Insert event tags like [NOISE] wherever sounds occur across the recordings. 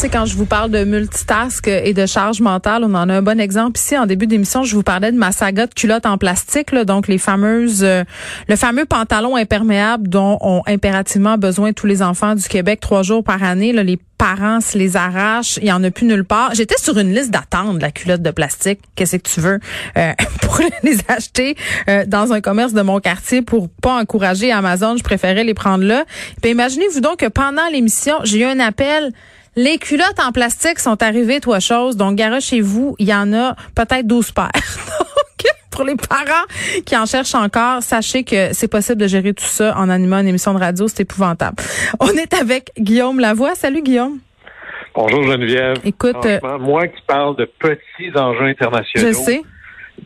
Tu sais, quand je vous parle de multitask et de charge mentale, on en a un bon exemple ici. En début d'émission, je vous parlais de ma saga de culottes en plastique, là, donc les fameuses, euh, le fameux pantalon imperméable dont ont impérativement besoin tous les enfants du Québec trois jours par année. Là, les parents se les arrachent, il y en a plus nulle part. J'étais sur une liste d'attente de la culotte de plastique. Qu'est-ce que tu veux euh, [LAUGHS] pour les acheter euh, dans un commerce de mon quartier pour pas encourager Amazon, je préférais les prendre là. Puis imaginez-vous donc que pendant l'émission, j'ai eu un appel les culottes en plastique sont arrivées, toi chose. Donc, garage chez vous, il y en a peut-être 12 paires. [LAUGHS] Donc, pour les parents qui en cherchent encore, sachez que c'est possible de gérer tout ça en animant une émission de radio. C'est épouvantable. On est avec Guillaume Lavoie. Salut, Guillaume. Bonjour Geneviève. Écoute, euh, moi qui parle de petits enjeux internationaux. Je sais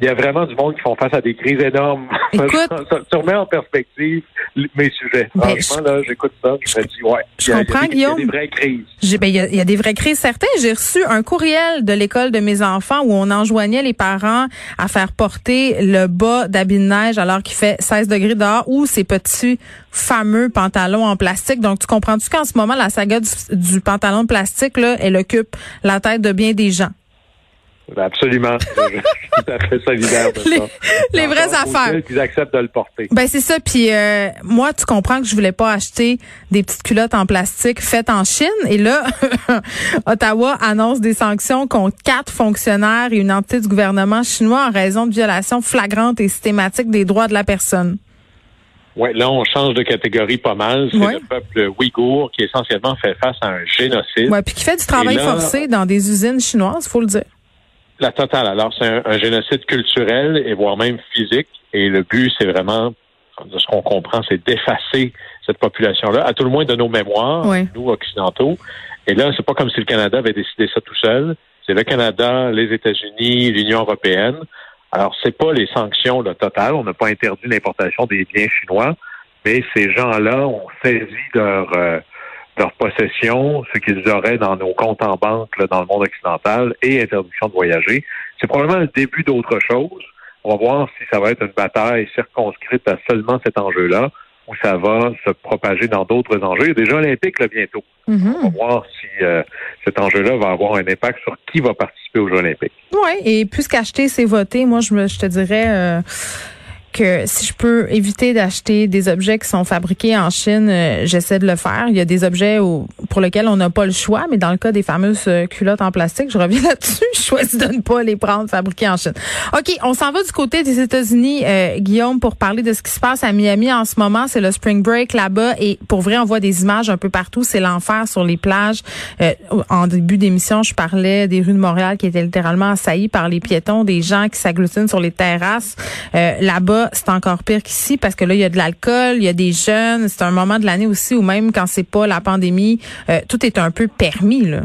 il y a vraiment du monde qui font face à des crises énormes. [LAUGHS] Écoute, ça, ça remet en perspective mes sujets. Ben, Franchement, là, j'écoute ça, je me dis, ouais. Je il y a- comprends, il y a des- Guillaume. Il y a des vraies crises. J'ai- ben, il y, a- il y a des vraies crises certaines. J'ai reçu un courriel de l'école de mes enfants où on enjoignait les parents à faire porter le bas d'habit de neige alors qu'il fait 16 degrés dehors ou ces petits fameux pantalons en plastique. Donc, tu comprends-tu qu'en ce moment, la saga du, du pantalon de plastique, là, elle occupe la tête de bien des gens? Ben, Absolument. [LAUGHS] je suis tout à fait solidaire de Les- ça. les vraies affaires. qu'ils acceptent de le porter. Ben c'est ça. Puis euh, moi, tu comprends que je voulais pas acheter des petites culottes en plastique faites en Chine. Et là, [LAUGHS] Ottawa annonce des sanctions contre quatre fonctionnaires et une entité du gouvernement chinois en raison de violations flagrantes et systématiques des droits de la personne. Ouais, là, on change de catégorie pas mal. C'est Ouais. le peuple ouïghour qui essentiellement fait face à un génocide. Ouais, puis qui fait du travail là- forcé dans des usines chinoises, faut le dire. La totale. Alors, c'est un, un génocide culturel et voire même physique. Et le but, c'est vraiment, de ce qu'on comprend, c'est d'effacer cette population-là, à tout le moins de nos mémoires, nous occidentaux. Et là, c'est pas comme si le Canada avait décidé ça tout seul. C'est le Canada, les États-Unis, l'Union européenne. Alors, c'est pas les sanctions le total. On n'a pas interdit l'importation des biens chinois, mais ces gens-là ont saisi leur euh, leur possession, ce qu'ils auraient dans nos comptes en banque là, dans le monde occidental et interdiction de voyager. C'est probablement le début d'autre chose. On va voir si ça va être une bataille circonscrite à seulement cet enjeu-là ou ça va se propager dans d'autres enjeux. Il y a des Jeux olympiques là, bientôt. Mhm. On va voir si euh, cet enjeu-là va avoir un impact sur qui va participer aux Jeux olympiques. Oui, et puisqu'acheter, c'est voter, moi, je, me, je te dirais euh, si je peux éviter d'acheter des objets qui sont fabriqués en Chine, euh, j'essaie de le faire. Il y a des objets pour lesquels on n'a pas le choix, mais dans le cas des fameuses euh, culottes en plastique, je reviens [LAUGHS] là-dessus, je choisis de ne pas les prendre fabriquées en Chine. OK, on s'en va du côté des États-Unis, euh, Guillaume, pour parler de ce qui se passe à Miami en ce moment. C'est le spring break là-bas et pour vrai, on voit des images un peu partout. C'est l'enfer sur les plages. Euh, en début d'émission, je parlais des rues de Montréal qui étaient littéralement assaillies par les piétons, des gens qui s'agglutinent sur les terrasses. Euh, c'est encore pire qu'ici parce que là, il y a de l'alcool, il y a des jeunes. C'est un moment de l'année aussi où même quand c'est pas la pandémie, euh, tout est un peu permis. Là.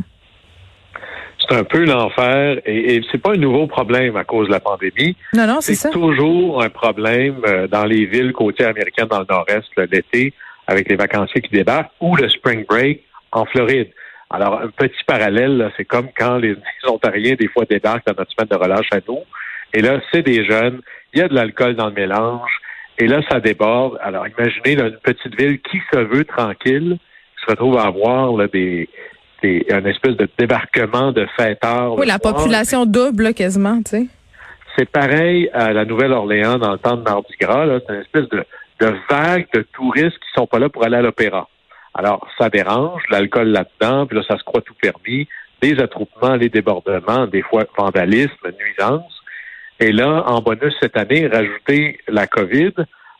C'est un peu l'enfer et, et c'est pas un nouveau problème à cause de la pandémie. Non, non, c'est ça. C'est toujours un problème euh, dans les villes côtières américaines dans le nord-est l'été avec les vacanciers qui débarquent ou le spring break en Floride. Alors, un petit parallèle, c'est comme quand les, [LAUGHS] les Ontariens, des fois, débarquent dans notre semaine de relâche à nous. Et là, c'est des jeunes, il y a de l'alcool dans le mélange, et là, ça déborde. Alors, imaginez là, une petite ville qui se veut tranquille, qui se retrouve à avoir là, des, des, un espèce de débarquement de fêteurs. Oui, la soir. population double quasiment, tu sais. C'est pareil à la Nouvelle-Orléans dans le temps de Mardi Gras. C'est une espèce de, de vague de touristes qui sont pas là pour aller à l'opéra. Alors, ça dérange, l'alcool là-dedans, puis là, ça se croit tout permis. Les attroupements, les débordements, des fois vandalisme, nuisance. Et là, en bonus cette année, rajouter la COVID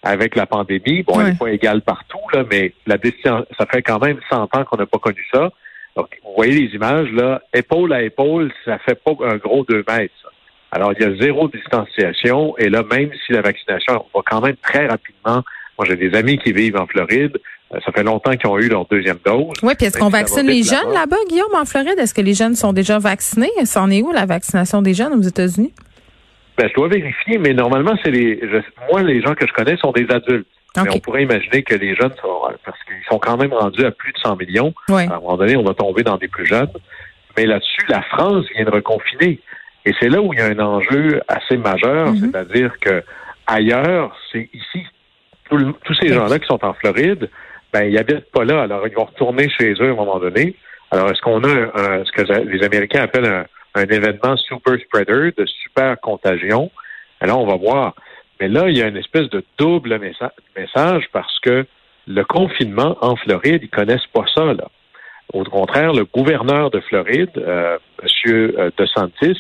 avec la pandémie. Bon, elle Ouais. n'est pas égale partout, là, mais la décision, ça fait quand même 100 ans qu'on n'a pas connu ça. Donc, vous voyez les images, là, épaule à épaule, ça fait pas un gros deux mètres. ça. Alors, il y a zéro distanciation. Et là, même si la vaccination va quand même très rapidement. Moi, j'ai des amis qui vivent en Floride. Euh, Ça fait longtemps qu'ils ont eu leur deuxième dose. Oui, puis est-ce qu'on vaccine les jeunes là-bas. là-bas, Guillaume, en Floride? Est-ce que les jeunes sont déjà vaccinés? C'en est où la vaccination des jeunes aux États-Unis? Ben, je dois vérifier, mais normalement, c'est les. je- moi, les gens que je connais sont des adultes. Mais on pourrait imaginer que les jeunes sont. Parce qu'ils sont quand même rendus à plus de 100 millions. À un moment donné, on va tomber dans des plus jeunes. Mais là-dessus, la France vient de reconfiner. Et c'est là où il y a un enjeu assez majeur, Mhm. c'est-à-dire que ailleurs, c'est ici, le- tous ces gens-là qui sont en Floride, ben ils habitent pas là, alors ils vont retourner chez eux à un moment donné. Alors est-ce qu'on a un- un- ce que les Américains appellent un, un événement super spreader, de super contagion? Alors on va voir. Mais là, il y a une espèce de double messa- message parce que le confinement en Floride, ils connaissent pas ça là. Au contraire, le gouverneur de Floride, euh, M. DeSantis,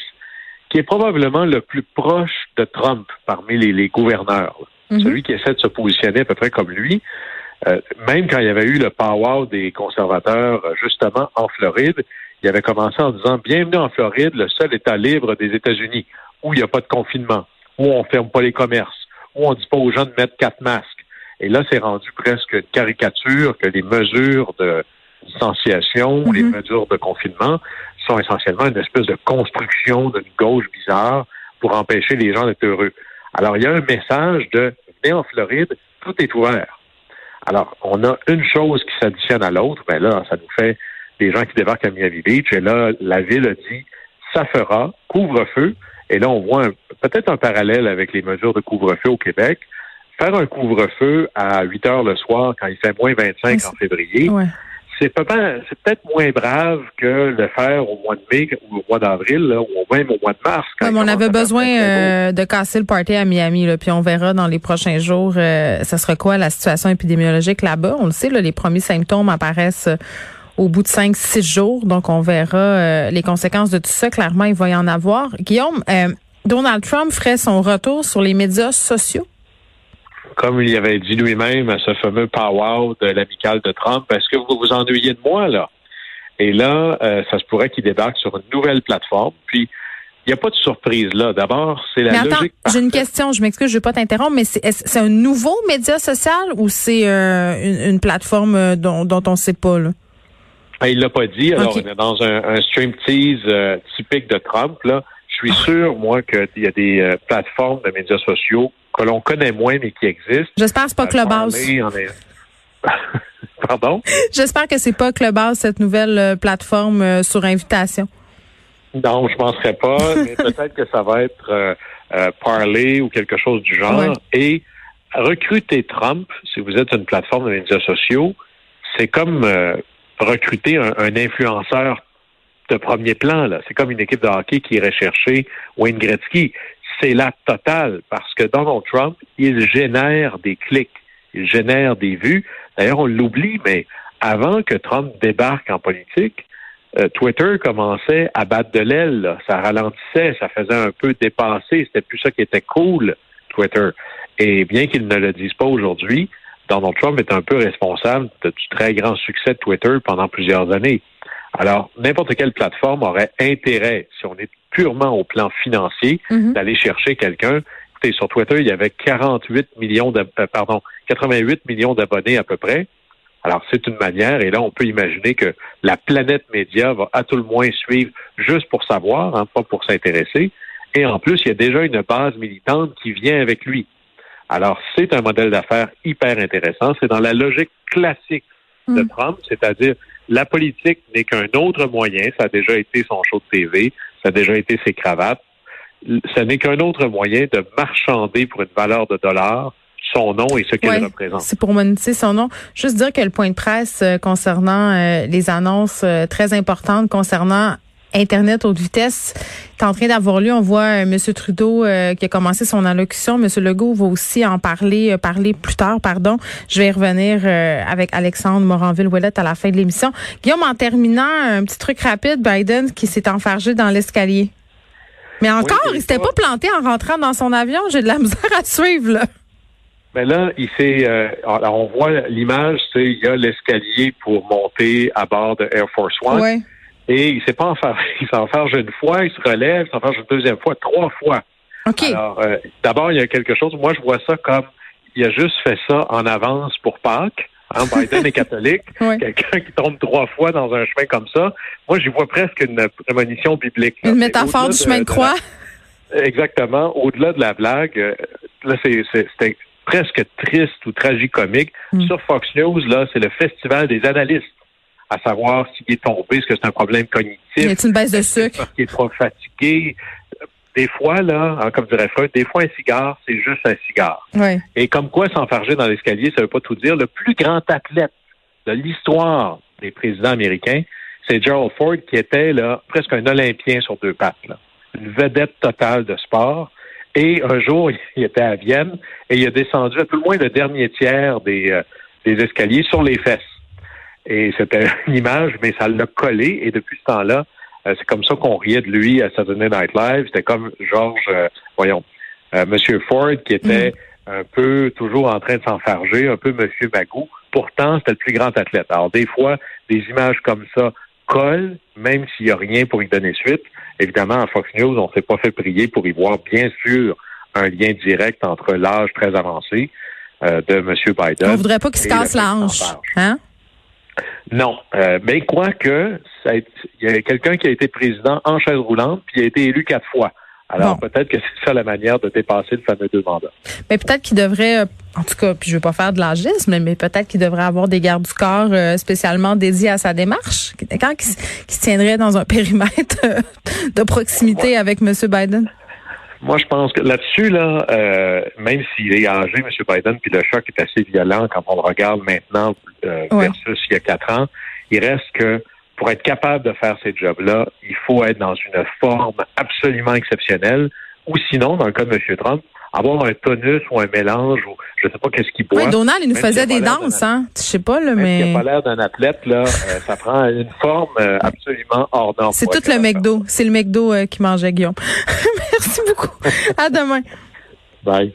qui est probablement le plus proche de Trump parmi les, les gouverneurs. Mhm. celui qui essaie de se positionner à peu près comme lui, euh, même quand il y avait eu le power des conservateurs euh, justement en Floride, il avait commencé en disant Bienvenue en Floride, le seul État libre des États-Unis, où il n'y a pas de confinement, où on ferme pas les commerces, où on dit pas aux gens de mettre quatre masques. Et là, c'est rendu presque une caricature que les mesures de distanciation, Mhm. les mesures de confinement sont essentiellement une espèce de construction d'une gauche bizarre pour empêcher les gens d'être heureux. Alors, il y a un message de venez en Floride, tout est ouvert. Alors, on a une chose qui s'additionne à l'autre, ben là, ça nous fait des gens qui débarquent à Miami Beach, et là, la ville a dit ça fera couvre-feu, et là, on voit peut-être un parallèle avec les mesures de couvre-feu au Québec. Faire un couvre-feu à 8 heures le soir quand il fait moins 25 en février, Ouais. c'est peut-être moins brave que le faire au mois de mai ou au mois d'avril ou même au mois de mars. quand Ouais, il mais on avait besoin euh, de casser le party à Miami, là, puis on verra dans les prochains jours, euh, ça sera quoi la situation épidémiologique là-bas. On le sait, là, les premiers symptômes apparaissent euh, au bout de cinq, six jours, donc on verra euh, les conséquences de tout ça. Clairement, il va y en avoir. Guillaume, euh, Donald Trump ferait son retour sur les médias sociaux? Comme il avait dit lui-même à ce fameux pow-wow de l'amical de Trump, est-ce que vous vous ennuyez de moi là? Et là, euh, ça se pourrait qu'il débarque sur une nouvelle plateforme. Puis, il n'y a pas de surprise là. D'abord, c'est la mais attends, logique. j'ai une question, je m'excuse, je vais pas t'interrompre, mais c'est un nouveau média social ou c'est euh, une, une plateforme dont, dont on sait pas là? Ben, il l'a pas dit. Alors, on est dans un, un stream tease euh, typique de Trump. Là, je suis sûr, moi, qu'il y a des euh, plateformes de médias sociaux que l'on connaît moins mais qui existent. J'espère que c'est pas Clubhouse. [LAUGHS] Pardon? J'espère que c'est pas Clubhouse, cette nouvelle euh, plateforme sur invitation. Non, je ne penserais pas, [LAUGHS] mais peut-être que ça va être Parler ou quelque chose du genre. Ouais. Et recruter Trump, si vous êtes une plateforme de médias sociaux, c'est comme recruter un, un influenceur de premier plan. C'est comme une équipe de hockey qui irait chercher Wayne Gretzky. C'est la totale parce que Donald Trump, il génère des clics, il génère des vues. D'ailleurs, on l'oublie, mais avant que Trump débarque en politique, euh, Twitter commençait à battre de l'aile. Ça ralentissait, ça faisait un peu dépasser. C'était plus ça qui était cool, Twitter. Et bien qu'il ne le dise pas aujourd'hui, Donald Trump est un peu responsable de- du très grand succès de Twitter pendant plusieurs années. Alors, n'importe quelle plateforme aurait intérêt, si on est purement au plan financier, Mhm. d'aller chercher quelqu'un. Écoutez, sur Twitter, il y avait 48 millions de, euh, pardon, 88 millions d'abonnés à peu près. Alors, c'est une manière, et là, on peut imaginer que la planète média va à tout le moins suivre juste pour savoir, hein, pas pour s'intéresser. Et en plus, il y a déjà une base militante qui vient avec lui. Alors, c'est un modèle d'affaires hyper intéressant. C'est dans la logique classique de Mm. Trump, c'est-à-dire la politique n'est qu'un autre moyen. Ça a déjà été son show de TV, ça a déjà été ses cravates. Ce n'est qu'un autre moyen de marchander pour une valeur de dollar son nom et ce qu'il Ouais, représente. C'est pour monétiser son nom. Juste dire que le point de presse euh, concernant euh, les annonces euh, très importantes concernant Internet haute vitesse est en train d'avoir lieu. On voit euh, M. Trudeau euh, qui a commencé son allocution. M. Legault va aussi en parler, euh, parler plus tard, pardon. Je vais y revenir euh, avec Alexandre Moranville-Ouellette à la fin de l'émission. Guillaume, en terminant, un petit truc rapide, Biden qui s'est enfargé dans l'escalier. Mais encore, Oui, il s'était pas- planté en rentrant dans son avion. J'ai de la [LAUGHS] misère à suivre, là. Mais là, il s'est. euh, alors, on voit l'image, c'est il y a l'escalier pour monter à bord de Air Force One. Ouais. Et il s'est pas enfargé. [LAUGHS] Il s'enfarge une fois, il se relève, il s'enfarge une deuxième fois, trois fois. OK. Alors, euh, d'abord, il y a quelque chose. Moi, je vois ça comme il a juste fait ça en avance pour Pâques. Hein, Biden est [LAUGHS] catholique. Ouais. Quelqu'un qui tombe trois fois dans un chemin comme ça, moi, j'y vois presque une prémonition biblique. là. Une métaphore du chemin de, croix. [LAUGHS] Exactement. Au-delà de la blague, euh, là, c'était presque triste ou tragicomique. Mm. Sur Fox News, là, c'est le festival des analystes, à savoir s'il est tombé, est-ce que c'est un problème cognitif, Y a une baisse de sucre? parce qu'il est trop fatigué? des fois, là, hein, comme dirait Freud, des fois un cigare, c'est juste un cigare. Ouais. Et comme quoi s'enfarger dans l'escalier, ça veut pas tout dire. Le plus grand athlète de l'histoire des présidents américains, c'est Gerald Ford qui était là presque un Olympien sur deux pattes, là. une vedette totale de sport. Et un jour, [LAUGHS] il était à Vienne et il a descendu à tout le moins le dernier tiers des, euh, des escaliers sur les fesses. Et c'était une [LAUGHS] image, mais ça l'a collé. Et depuis ce temps-là, euh, c'est comme ça qu'on riait de lui à Saturday Night Live. C'était comme George, euh, voyons, euh, Monsieur Ford qui était un peu toujours en train de s'enfarger, un peu Monsieur Magou. Pourtant, c'était le plus grand athlète. Alors des fois, des images comme ça collent, même s'il n'y a rien pour y donner suite. Évidemment, à Fox News, on s'est pas fait prier pour y voir, bien sûr, un lien direct entre l'âge très avancé euh, de M. Biden. On voudrait pas qu'il se casse la fait hanche. s'enfarge. Hein? Non, euh, mais quoique, il y a quelqu'un qui a été président en chaise roulante, puis il a été élu quatre fois. Alors Bon. peut-être que c'est ça la manière de dépasser le fameux deux mandats. Mais peut-être qu'il devrait, euh, en tout cas, puis je veux pas faire de l'agisme, mais peut-être qu'il devrait avoir des gardes du corps euh, spécialement dédiés à sa démarche. Quand qui, qui se tiendrait dans un périmètre euh, de proximité avec M. Biden. Moi, je pense que là-dessus, là, euh, même s'il est âgé, M. Biden, puis le choc est assez violent quand on le regarde maintenant euh, Ouais. versus il y a quatre ans, il reste que pour être capable de faire ces jobs-là, il faut être dans une forme absolument exceptionnelle, ou sinon, dans le cas de M. Trump, avoir un tonus ou un mélange, ou je ne sais pas qu'est-ce qu'il boit. Oui, Donald, il nous faisait a des danses, hein. Je sais pas, là, mais n'a pas l'air d'un athlète, là, euh, [LAUGHS] ça prend une forme euh, absolument hors norme. c'est tout le McDo. C'est le McDo euh, qui mangeait Guillaume. [LAUGHS] Merci beaucoup. À demain. Bye.